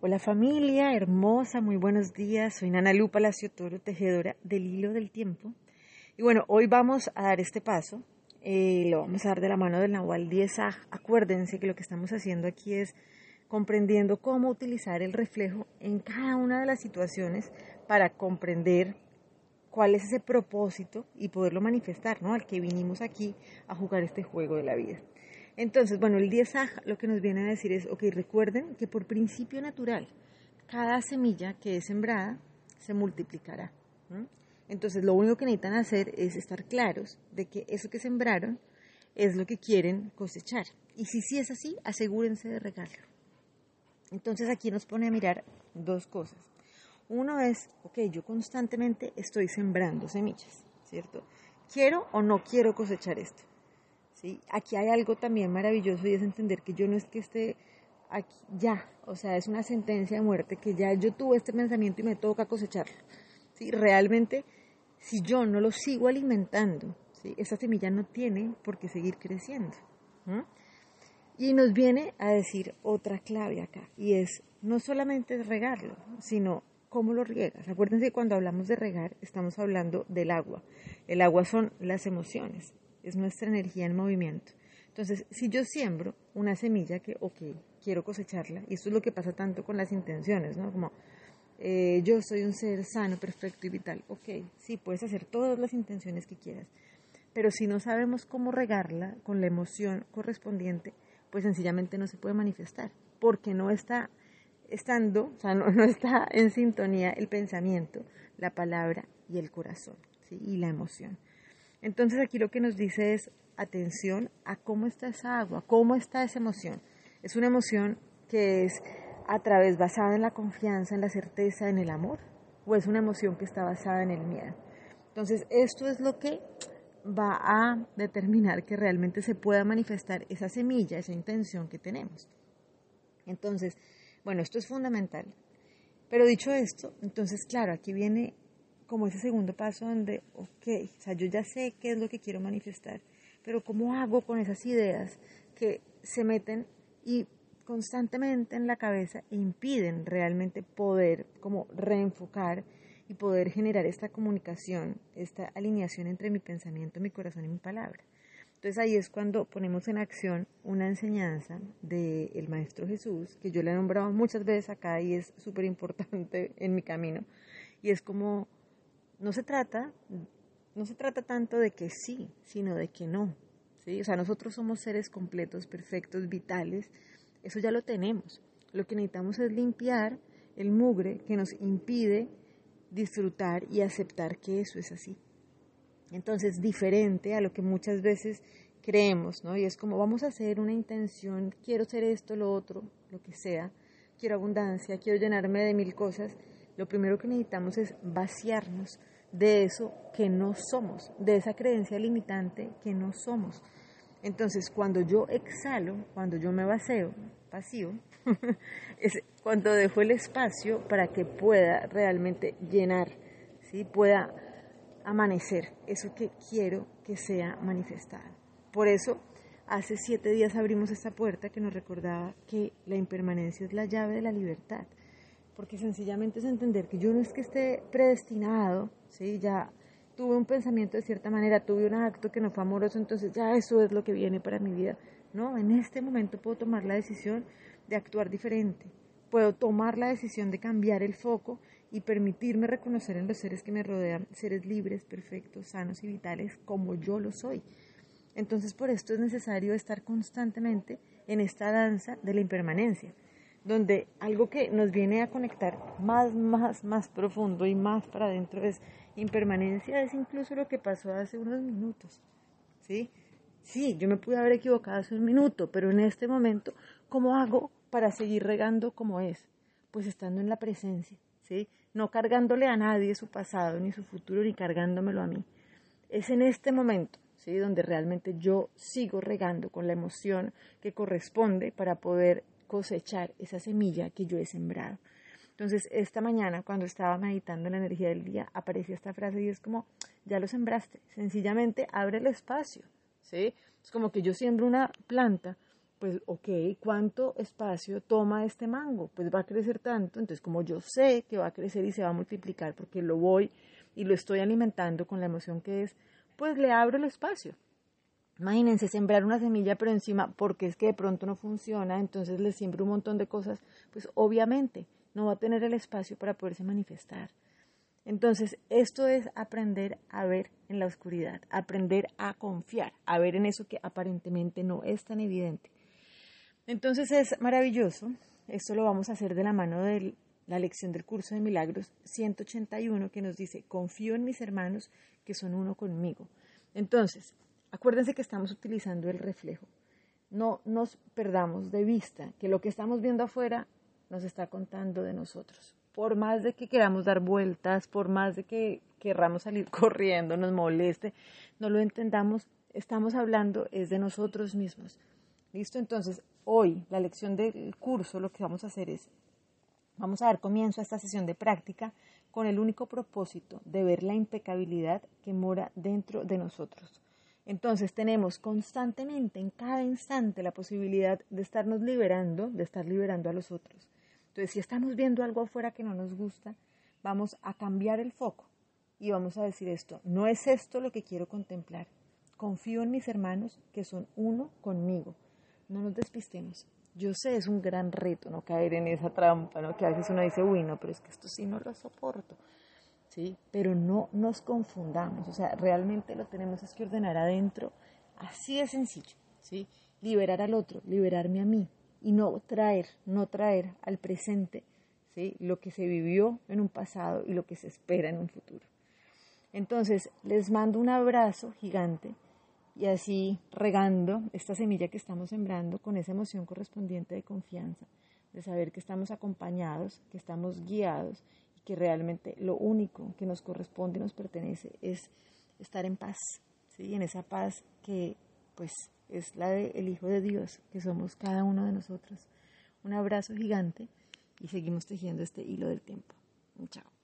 Hola familia hermosa, muy buenos días. Soy Nana Lu Palacio Toro, tejedora del hilo del tiempo. Y bueno, hoy vamos a dar este paso. Eh, lo vamos a dar de la mano del Nahual 10 Acuérdense que lo que estamos haciendo aquí es comprendiendo cómo utilizar el reflejo en cada una de las situaciones para comprender cuál es ese propósito y poderlo manifestar, ¿no? Al que vinimos aquí a jugar este juego de la vida. Entonces, bueno, el 10 lo que nos viene a decir es, ok, recuerden que por principio natural, cada semilla que es sembrada se multiplicará. Entonces, lo único que necesitan hacer es estar claros de que eso que sembraron es lo que quieren cosechar. Y si sí es así, asegúrense de regarlo. Entonces, aquí nos pone a mirar dos cosas. Uno es, ok, yo constantemente estoy sembrando semillas, ¿cierto? ¿Quiero o no quiero cosechar esto? ¿Sí? Aquí hay algo también maravilloso y es entender que yo no es que esté aquí ya, o sea, es una sentencia de muerte que ya yo tuve este pensamiento y me toca cosecharlo. ¿sí? Realmente, si yo no lo sigo alimentando, ¿sí? esa semilla no tiene por qué seguir creciendo. Y nos viene a decir otra clave acá, y es no solamente regarlo, sino cómo lo riegas. Acuérdense que cuando hablamos de regar, estamos hablando del agua. El agua son las emociones es nuestra energía en movimiento. Entonces, si yo siembro una semilla que, ok, quiero cosecharla, y eso es lo que pasa tanto con las intenciones, ¿no? Como, eh, yo soy un ser sano, perfecto y vital, ok, sí, puedes hacer todas las intenciones que quieras, pero si no sabemos cómo regarla con la emoción correspondiente, pues sencillamente no se puede manifestar, porque no está estando, o sea, no, está en sintonía el pensamiento, la palabra y el corazón, y la emoción. Entonces aquí lo que nos dice es atención a cómo está esa agua, cómo está esa emoción. Es una emoción que es a través basada en la confianza, en la certeza, en el amor, o es una emoción que está basada en el miedo. Entonces esto es lo que va a determinar que realmente se pueda manifestar esa semilla, esa intención que tenemos. Entonces, bueno, esto es fundamental. Pero dicho esto, entonces, claro, aquí viene como ese segundo paso donde, ok, o sea, yo ya sé qué es lo que quiero manifestar, pero ¿cómo hago con esas ideas que se meten y constantemente en la cabeza e impiden realmente poder como reenfocar y poder generar esta comunicación, esta alineación entre mi pensamiento, mi corazón y mi palabra? Entonces ahí es cuando ponemos en acción una enseñanza del Maestro Jesús, que yo le he nombrado muchas veces acá y es súper importante en mi camino, y es como no se trata, no se trata tanto de que sí, sino de que no. ¿sí? O sea, nosotros somos seres completos, perfectos, vitales, eso ya lo tenemos. Lo que necesitamos es limpiar el mugre que nos impide disfrutar y aceptar que eso es así. Entonces, diferente a lo que muchas veces creemos, ¿no? Y es como vamos a hacer una intención, quiero ser esto, lo otro, lo que sea, quiero abundancia, quiero llenarme de mil cosas, lo primero que necesitamos es vaciarnos de eso que no somos, de esa creencia limitante que no somos. Entonces, cuando yo exhalo, cuando yo me vacío, vacío, es cuando dejo el espacio para que pueda realmente llenar, ¿sí? pueda amanecer eso que quiero que sea manifestado. Por eso, hace siete días abrimos esta puerta que nos recordaba que la impermanencia es la llave de la libertad porque sencillamente es entender que yo no es que esté predestinado, ¿sí? ya tuve un pensamiento de cierta manera, tuve un acto que no fue amoroso, entonces ya eso es lo que viene para mi vida. No, en este momento puedo tomar la decisión de actuar diferente, puedo tomar la decisión de cambiar el foco y permitirme reconocer en los seres que me rodean seres libres, perfectos, sanos y vitales como yo lo soy. Entonces por esto es necesario estar constantemente en esta danza de la impermanencia donde algo que nos viene a conectar más, más, más profundo y más para adentro es impermanencia, es incluso lo que pasó hace unos minutos, ¿sí? Sí, yo me pude haber equivocado hace un minuto, pero en este momento, ¿cómo hago para seguir regando como es? Pues estando en la presencia, ¿sí? No cargándole a nadie su pasado, ni su futuro, ni cargándomelo a mí. Es en este momento, ¿sí? Donde realmente yo sigo regando con la emoción que corresponde para poder cosechar esa semilla que yo he sembrado. Entonces, esta mañana, cuando estaba meditando en la energía del día, apareció esta frase y es como, ya lo sembraste, sencillamente abre el espacio, ¿sí? Es como que yo siembro una planta pues, ok, ¿cuánto espacio toma este mango? Pues va a crecer tanto, entonces como yo sé que va a crecer y se va a multiplicar porque lo voy y lo estoy alimentando con la emoción que es, pues le abro el espacio. Imagínense sembrar una semilla pero encima porque es que de pronto no funciona, entonces le siembro un montón de cosas, pues obviamente no va a tener el espacio para poderse manifestar. Entonces, esto es aprender a ver en la oscuridad, aprender a confiar, a ver en eso que aparentemente no es tan evidente. Entonces es maravilloso. Esto lo vamos a hacer de la mano de la lección del curso de milagros 181 que nos dice, confío en mis hermanos que son uno conmigo. Entonces, acuérdense que estamos utilizando el reflejo. No nos perdamos de vista que lo que estamos viendo afuera nos está contando de nosotros. Por más de que queramos dar vueltas, por más de que querramos salir corriendo, nos moleste, no lo entendamos, estamos hablando es de nosotros mismos. ¿Listo? Entonces, hoy la lección del curso lo que vamos a hacer es, vamos a dar comienzo a esta sesión de práctica con el único propósito de ver la impecabilidad que mora dentro de nosotros. Entonces tenemos constantemente, en cada instante, la posibilidad de estarnos liberando, de estar liberando a los otros. Entonces, si estamos viendo algo afuera que no nos gusta, vamos a cambiar el foco y vamos a decir esto, no es esto lo que quiero contemplar. Confío en mis hermanos que son uno conmigo. No nos despistemos. Yo sé, es un gran reto no caer en esa trampa, ¿no? Que a veces uno dice, uy, no, pero es que esto sí no lo soporto. ¿Sí? Pero no nos confundamos, o sea, realmente lo tenemos es que ordenar adentro, así de sencillo, ¿sí? Liberar al otro, liberarme a mí, y no traer, no traer al presente ¿sí? lo que se vivió en un pasado y lo que se espera en un futuro. Entonces, les mando un abrazo gigante y así regando esta semilla que estamos sembrando con esa emoción correspondiente de confianza, de saber que estamos acompañados, que estamos guiados que realmente lo único que nos corresponde y nos pertenece es estar en paz, ¿sí? en esa paz que pues es la del Hijo de Dios, que somos cada uno de nosotros. Un abrazo gigante y seguimos tejiendo este hilo del tiempo. Chao.